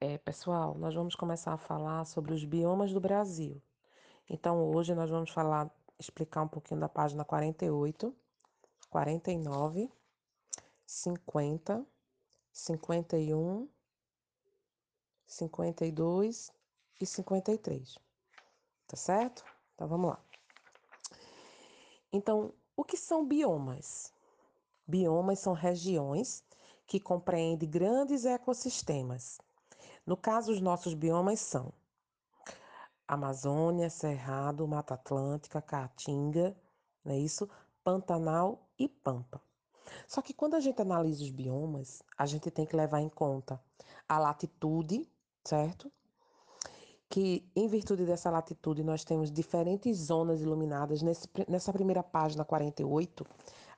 É, pessoal, nós vamos começar a falar sobre os biomas do Brasil. Então, hoje nós vamos falar, explicar um pouquinho da página 48, 49, 50, 51, 52 e 53. Tá certo? Então, vamos lá. Então, o que são biomas? Biomas são regiões que compreendem grandes ecossistemas no caso, os nossos biomas são Amazônia, Cerrado, Mata Atlântica, Caatinga, não é isso? Pantanal e Pampa. Só que quando a gente analisa os biomas, a gente tem que levar em conta a latitude, certo? Que em virtude dessa latitude nós temos diferentes zonas iluminadas. Nesse, nessa primeira página 48,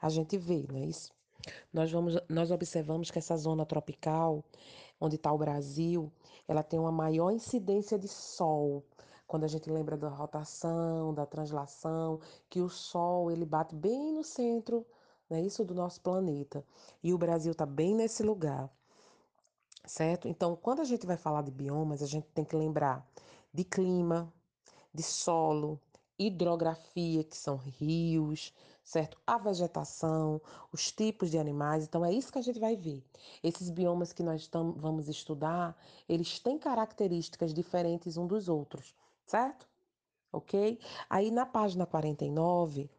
a gente vê, não é isso? Nós, vamos, nós observamos que essa zona tropical, onde está o Brasil, ela tem uma maior incidência de sol. Quando a gente lembra da rotação, da translação, que o sol ele bate bem no centro, né, isso do nosso planeta. E o Brasil está bem nesse lugar, certo? Então, quando a gente vai falar de biomas, a gente tem que lembrar de clima, de solo, hidrografia, que são rios, certo? A vegetação, os tipos de animais. Então é isso que a gente vai ver. Esses biomas que nós vamos estudar, eles têm características diferentes um dos outros, certo? OK? Aí na página 49,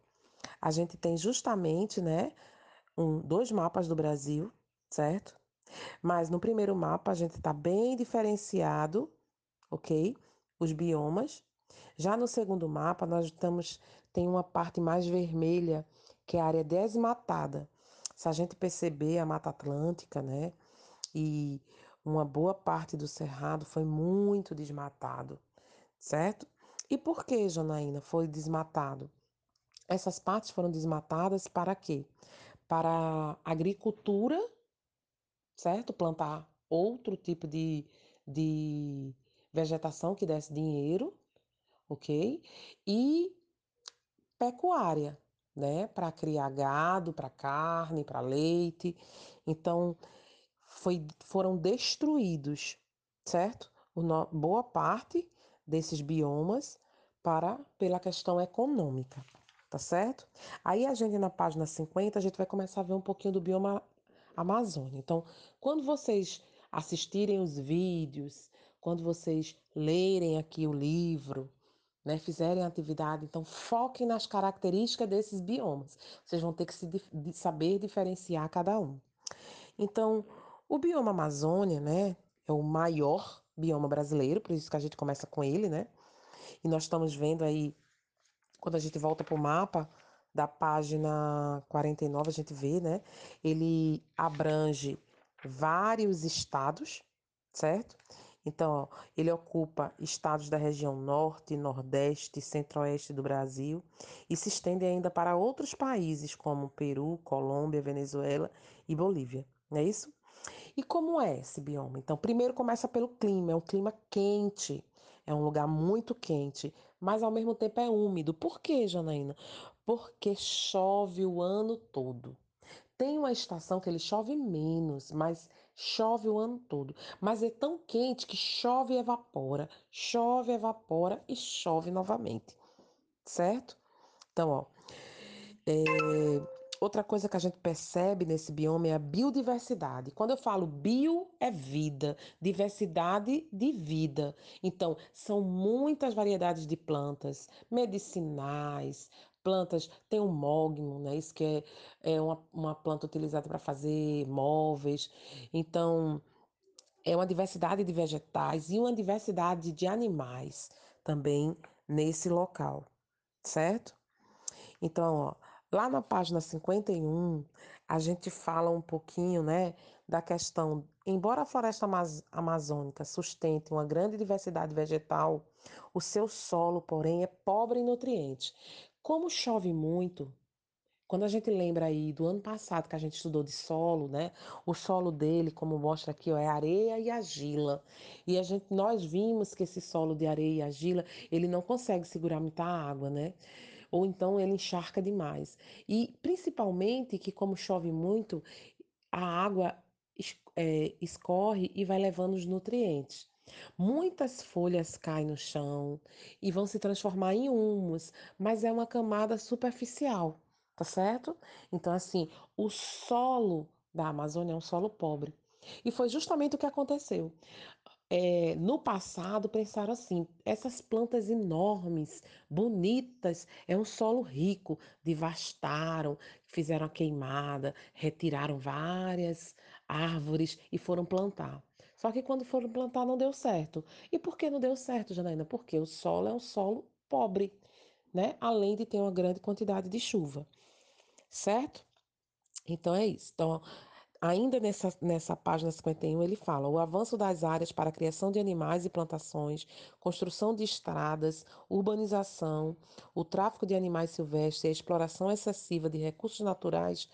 a gente tem justamente, né, um, dois mapas do Brasil, certo? Mas no primeiro mapa a gente está bem diferenciado, ok? Os biomas já no segundo mapa, nós estamos tem uma parte mais vermelha, que é a área desmatada. Se a gente perceber a Mata Atlântica, né, e uma boa parte do cerrado foi muito desmatado, certo? E por que, Janaína, foi desmatado? Essas partes foram desmatadas para quê? Para agricultura, certo? Plantar outro tipo de, de vegetação que desse dinheiro, ok? E pecuária, né? Para criar gado, para carne, para leite. Então, foi, foram destruídos, certo? Boa parte desses biomas para pela questão econômica, tá certo? Aí a gente na página 50, a gente vai começar a ver um pouquinho do bioma Amazônia. Então, quando vocês assistirem os vídeos, quando vocês lerem aqui o livro, né, fizerem atividade, então foquem nas características desses biomas. Vocês vão ter que se, saber diferenciar cada um. Então, o bioma Amazônia, né, é o maior bioma brasileiro, por isso que a gente começa com ele, né? E nós estamos vendo aí, quando a gente volta para o mapa da página 49, a gente vê, né? Ele abrange vários estados, certo? Então, ó, ele ocupa estados da região norte, nordeste e centro-oeste do Brasil e se estende ainda para outros países como Peru, Colômbia, Venezuela e Bolívia. Não é isso? E como é esse bioma? Então, primeiro começa pelo clima, é um clima quente, é um lugar muito quente, mas ao mesmo tempo é úmido. Por quê, Janaína? Porque chove o ano todo. Tem uma estação que ele chove menos, mas chove o ano todo. Mas é tão quente que chove e evapora, chove, evapora e chove novamente. Certo? Então, ó. É, outra coisa que a gente percebe nesse bioma é a biodiversidade. Quando eu falo bio, é vida, diversidade de vida. Então, são muitas variedades de plantas medicinais, plantas, tem o mogno, né? Isso que é, é uma, uma planta utilizada para fazer móveis. Então, é uma diversidade de vegetais e uma diversidade de animais também nesse local, certo? Então, ó, lá na página 51, a gente fala um pouquinho, né, da questão, embora a floresta amazônica sustente uma grande diversidade vegetal, o seu solo, porém, é pobre em nutrientes. Como chove muito, quando a gente lembra aí do ano passado que a gente estudou de solo, né? O solo dele, como mostra aqui, ó, é areia e argila. E a gente, nós vimos que esse solo de areia e argila, ele não consegue segurar muita água, né? Ou então ele encharca demais. E principalmente que como chove muito, a água é, escorre e vai levando os nutrientes. Muitas folhas caem no chão e vão se transformar em humus, mas é uma camada superficial, tá certo? Então, assim, o solo da Amazônia é um solo pobre. E foi justamente o que aconteceu. É, no passado, pensaram assim: essas plantas enormes, bonitas, é um solo rico. Devastaram, fizeram a queimada, retiraram várias árvores e foram plantar. Só que quando foram plantar não deu certo. E por que não deu certo, Janaína? Porque o solo é um solo pobre, né? Além de ter uma grande quantidade de chuva, certo? Então é isso. Então, ainda nessa, nessa página 51, ele fala: o avanço das áreas para a criação de animais e plantações, construção de estradas, urbanização, o tráfico de animais silvestres e a exploração excessiva de recursos naturais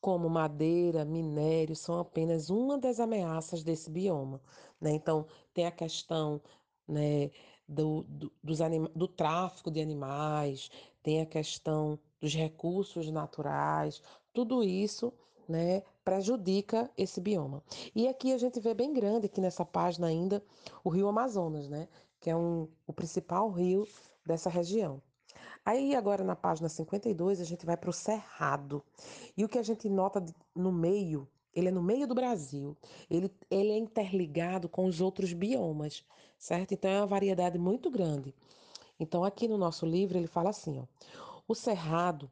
como madeira, minério, são apenas uma das ameaças desse bioma. Né? Então, tem a questão né, do, do, dos anima do tráfico de animais, tem a questão dos recursos naturais, tudo isso né, prejudica esse bioma. E aqui a gente vê bem grande, aqui nessa página ainda, o rio Amazonas, né, que é um, o principal rio dessa região. Aí agora na página 52 a gente vai para o Cerrado. E o que a gente nota no meio, ele é no meio do Brasil. Ele, ele é interligado com os outros biomas, certo? Então é uma variedade muito grande. Então aqui no nosso livro ele fala assim, ó. O Cerrado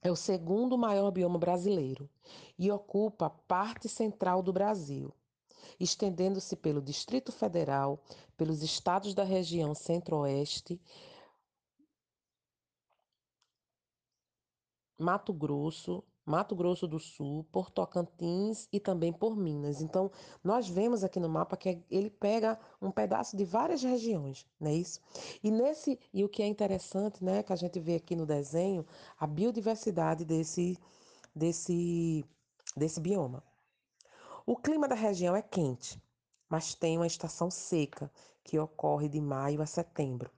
é o segundo maior bioma brasileiro e ocupa parte central do Brasil, estendendo-se pelo Distrito Federal, pelos estados da região Centro-Oeste, Mato Grosso, Mato Grosso do Sul, por Tocantins e também por Minas. Então, nós vemos aqui no mapa que ele pega um pedaço de várias regiões, não é isso? E nesse e o que é interessante, né, que a gente vê aqui no desenho, a biodiversidade desse desse desse bioma. O clima da região é quente, mas tem uma estação seca que ocorre de maio a setembro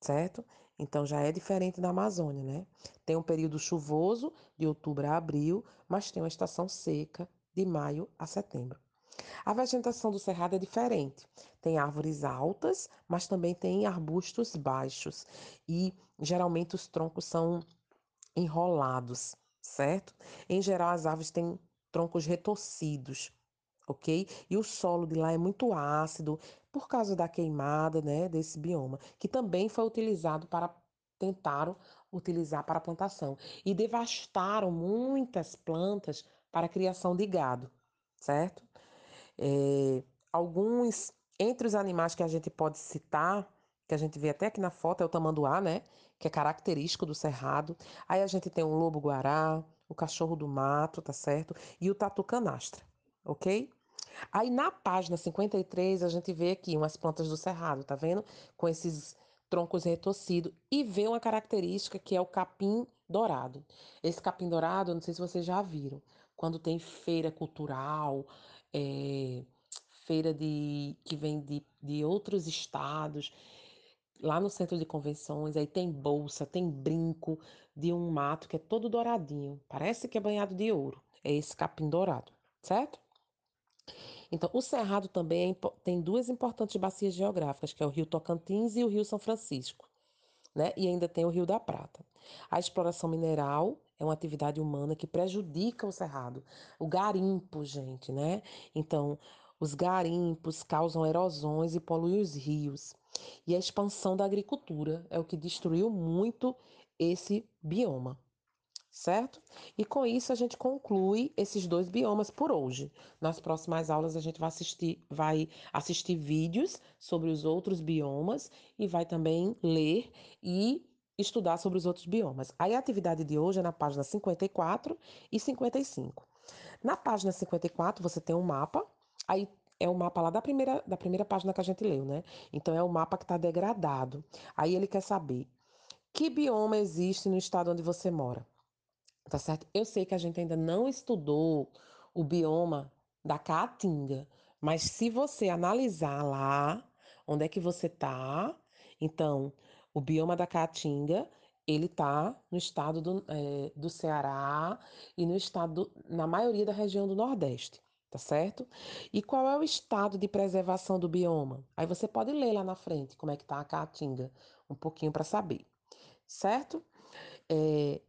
certo? Então já é diferente da Amazônia, né? Tem um período chuvoso de outubro a abril, mas tem uma estação seca de maio a setembro. A vegetação do cerrado é diferente. Tem árvores altas, mas também tem arbustos baixos e geralmente os troncos são enrolados, certo? Em geral as árvores têm troncos retorcidos, ok? E o solo de lá é muito ácido por causa da queimada, né, desse bioma, que também foi utilizado para tentaram utilizar para plantação e devastaram muitas plantas para a criação de gado, certo? É, alguns entre os animais que a gente pode citar, que a gente vê até aqui na foto, é o tamanduá, né? Que é característico do cerrado. Aí a gente tem o lobo-guará, o cachorro do mato, tá certo? E o tatu canastra, ok? Aí na página 53 a gente vê aqui umas plantas do cerrado, tá vendo? Com esses troncos retorcidos e vê uma característica que é o capim dourado. Esse capim dourado, não sei se vocês já viram, quando tem feira cultural, é, feira de que vem de, de outros estados, lá no centro de convenções, aí tem bolsa, tem brinco de um mato que é todo douradinho, parece que é banhado de ouro. É esse capim dourado, certo? Então, o Cerrado também é, tem duas importantes bacias geográficas, que é o Rio Tocantins e o Rio São Francisco, né? E ainda tem o Rio da Prata. A exploração mineral é uma atividade humana que prejudica o cerrado. O garimpo, gente, né? Então, os garimpos causam erosões e poluem os rios. E a expansão da agricultura é o que destruiu muito esse bioma certo? E com isso a gente conclui esses dois biomas por hoje. Nas próximas aulas a gente vai assistir, vai assistir vídeos sobre os outros biomas e vai também ler e estudar sobre os outros biomas. Aí a atividade de hoje é na página 54 e 55. Na página 54 você tem um mapa, aí é o mapa lá da primeira, da primeira página que a gente leu, né? Então é o mapa que está degradado. Aí ele quer saber que bioma existe no estado onde você mora. Tá certo? Eu sei que a gente ainda não estudou o bioma da Caatinga, mas se você analisar lá onde é que você tá, então o bioma da Caatinga ele tá no estado do, é, do Ceará e no estado, na maioria da região do Nordeste, tá certo? E qual é o estado de preservação do bioma? Aí você pode ler lá na frente como é que tá a caatinga, um pouquinho para saber, certo? É,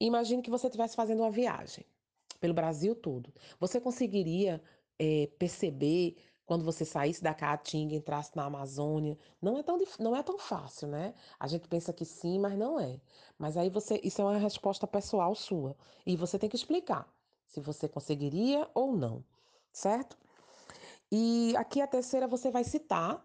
imagine que você estivesse fazendo uma viagem pelo Brasil todo. Você conseguiria é, perceber quando você saísse da Caatinga, entrasse na Amazônia? Não é tão, não é tão fácil, né? A gente pensa que sim, mas não é. Mas aí você, isso é uma resposta pessoal sua e você tem que explicar se você conseguiria ou não certo? E aqui a terceira você vai citar,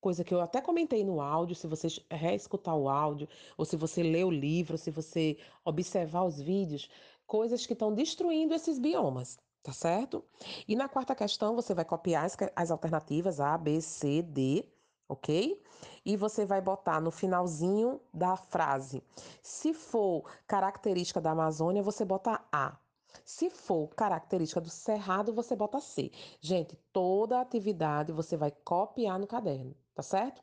coisa que eu até comentei no áudio, se você reescutar o áudio, ou se você ler o livro, se você observar os vídeos, coisas que estão destruindo esses biomas, tá certo? E na quarta questão você vai copiar as, as alternativas A, B, C, D, ok? E você vai botar no finalzinho da frase. Se for característica da Amazônia, você bota A. Se for característica do cerrado, você bota C. Gente, toda atividade você vai copiar no caderno, tá certo?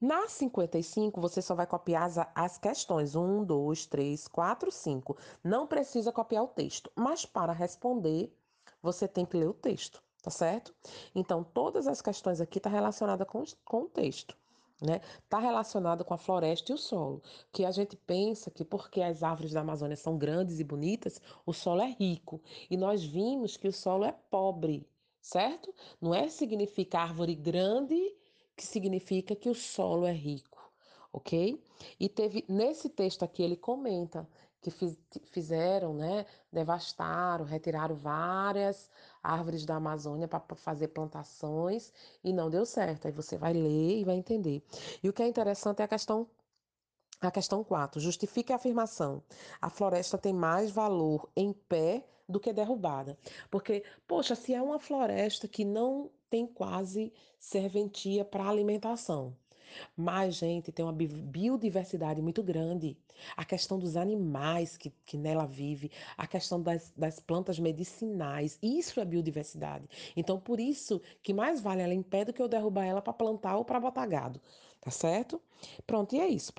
Na 55, você só vai copiar as, as questões 1, 2, 3, 4, 5. Não precisa copiar o texto, mas para responder, você tem que ler o texto, tá certo? Então, todas as questões aqui estão tá relacionadas com, com o texto né? Está relacionado com a floresta e o solo, que a gente pensa que porque as árvores da Amazônia são grandes e bonitas, o solo é rico, e nós vimos que o solo é pobre, certo? Não é significa árvore grande que significa que o solo é rico, ok? E teve nesse texto aqui ele comenta que fiz, fizeram, né? Devastaram, retiraram várias árvores da Amazônia para fazer plantações e não deu certo. Aí você vai ler e vai entender. E o que é interessante é a questão a questão 4. Justifique a afirmação. A floresta tem mais valor em pé do que derrubada. Porque, poxa, se é uma floresta que não tem quase serventia para alimentação, mas, gente, tem uma biodiversidade muito grande. A questão dos animais que, que nela vive, a questão das, das plantas medicinais, isso é biodiversidade. Então, por isso que mais vale ela em pé do que eu derrubar ela para plantar ou para botar gado. Tá certo? Pronto, e é isso, pessoal.